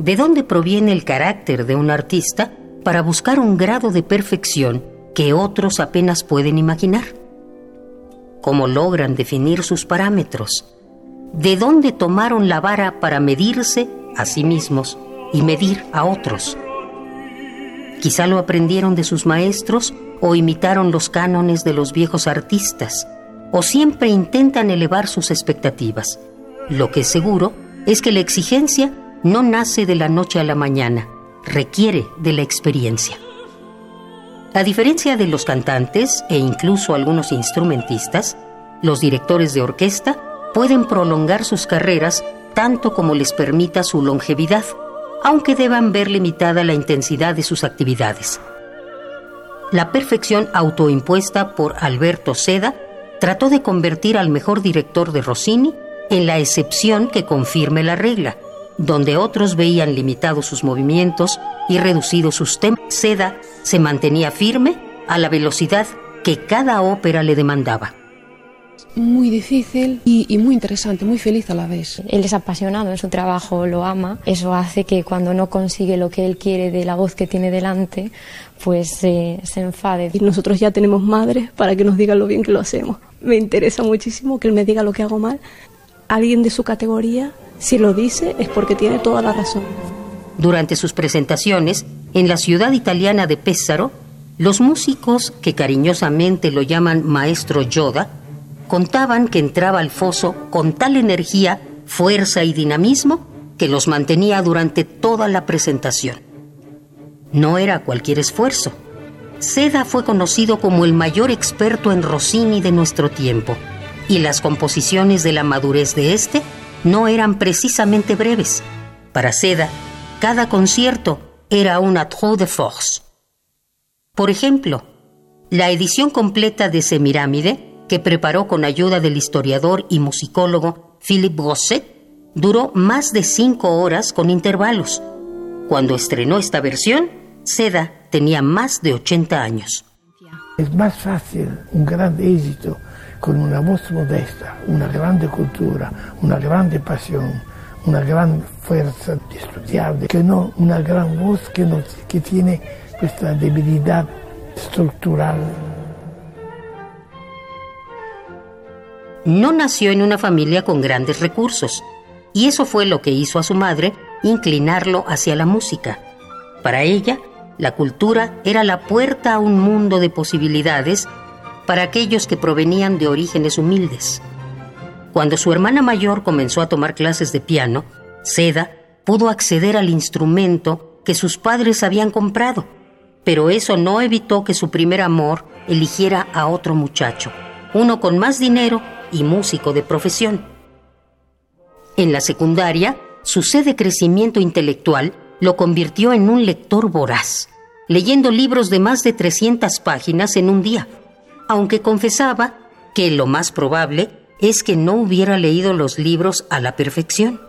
de dónde proviene el carácter de un artista para buscar un grado de perfección que otros apenas pueden imaginar. ¿Cómo logran definir sus parámetros? ¿De dónde tomaron la vara para medirse a sí mismos y medir a otros? Quizá lo aprendieron de sus maestros o imitaron los cánones de los viejos artistas, o siempre intentan elevar sus expectativas. Lo que es seguro es que la exigencia no nace de la noche a la mañana, requiere de la experiencia. A diferencia de los cantantes e incluso algunos instrumentistas, los directores de orquesta pueden prolongar sus carreras tanto como les permita su longevidad, aunque deban ver limitada la intensidad de sus actividades. La perfección autoimpuesta por Alberto Seda trató de convertir al mejor director de Rossini en la excepción que confirme la regla, donde otros veían limitados sus movimientos y reducidos sus temas. Seda se mantenía firme a la velocidad que cada ópera le demandaba muy difícil y, muy interesante, muy feliz a la vez. Él es apasionado en su trabajo, lo ama. Eso hace que cuando no consigue lo que él quiere de la voz que tiene delante, pues se enfade. Y nosotros ya tenemos madres para que nos digan lo bien que lo hacemos. Me interesa muchísimo que él me diga lo que hago mal. Alguien de su categoría, si lo dice, es porque tiene toda la razón. Durante sus presentaciones, en la ciudad italiana de Pésaro, los músicos, que cariñosamente lo llaman Maestro Yoda, contaban que entraba al foso con tal energía, fuerza y dinamismo que los mantenía durante toda la presentación. No era cualquier esfuerzo. Seda fue conocido como el mayor experto en Rossini de nuestro tiempo, y las composiciones de la madurez de este no eran precisamente breves. Para Seda, cada concierto era una trop de force. Por ejemplo, la edición completa de Semirámide que preparó con ayuda del historiador y musicólogo Philippe Gosset, duró más de cinco horas con intervalos. Cuando estrenó esta versión, Seda tenía más de 80 años. Es más fácil un gran éxito con una voz modesta, una grande cultura, una grande pasión, una gran fuerza de estudiar, que no una gran voz que, no, que tiene esta debilidad estructural. no nació en una familia con grandes recursos, y eso fue lo que hizo a su madre inclinarlo hacia la música. Para ella, la cultura era la puerta a un mundo de posibilidades para aquellos que provenían de orígenes humildes. Cuando su hermana mayor comenzó a tomar clases de piano, Seda pudo acceder al instrumento que sus padres habían comprado, pero eso no evitó que su primer amor eligiera a otro muchacho, uno con más dinero y músico de profesión. En la secundaria, su sed de crecimiento intelectual lo convirtió en un lector voraz, leyendo libros de más de 300 páginas en un día, aunque confesaba que lo más probable es que no hubiera leído los libros a la perfección.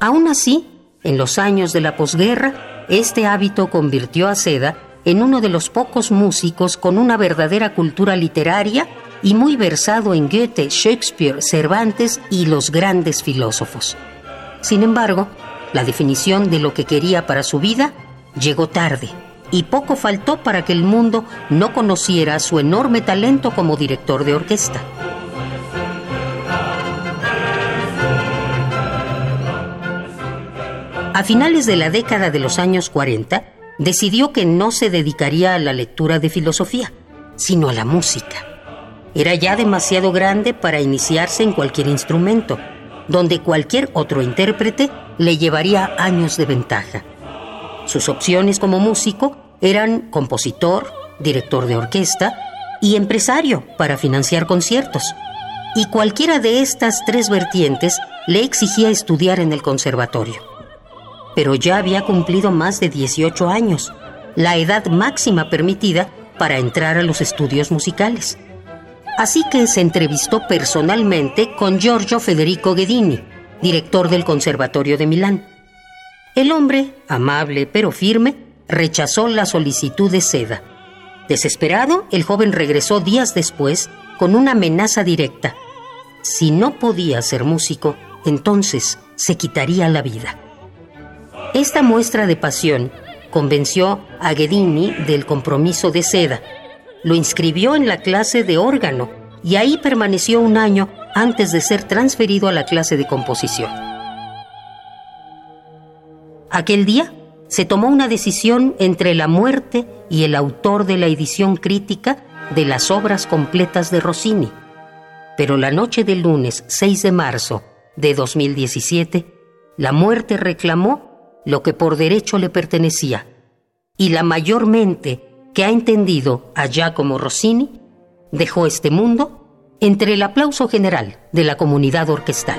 Aún así, en los años de la posguerra, este hábito convirtió a Seda en uno de los pocos músicos con una verdadera cultura literaria y muy versado en Goethe, Shakespeare, Cervantes y los grandes filósofos. Sin embargo, la definición de lo que quería para su vida llegó tarde y poco faltó para que el mundo no conociera su enorme talento como director de orquesta. A finales de la década de los años 40, decidió que no se dedicaría a la lectura de filosofía, sino a la música. Era ya demasiado grande para iniciarse en cualquier instrumento, donde cualquier otro intérprete le llevaría años de ventaja. Sus opciones como músico eran compositor, director de orquesta y empresario para financiar conciertos. Y cualquiera de estas tres vertientes le exigía estudiar en el conservatorio. Pero ya había cumplido más de 18 años, la edad máxima permitida para entrar a los estudios musicales. Así que se entrevistó personalmente con Giorgio Federico Ghedini, director del Conservatorio de Milán. El hombre, amable pero firme, rechazó la solicitud de Seda. Desesperado, el joven regresó días después con una amenaza directa. Si no podía ser músico, entonces se quitaría la vida. Esta muestra de pasión convenció a Ghedini del compromiso de seda. Lo inscribió en la clase de órgano y ahí permaneció un año antes de ser transferido a la clase de composición. Aquel día se tomó una decisión entre la muerte y el autor de la edición crítica de las obras completas de Rossini. Pero la noche del lunes 6 de marzo de 2017, la muerte reclamó lo que por derecho le pertenecía, y la mayor mente que ha entendido a Giacomo Rossini dejó este mundo entre el aplauso general de la comunidad orquestal.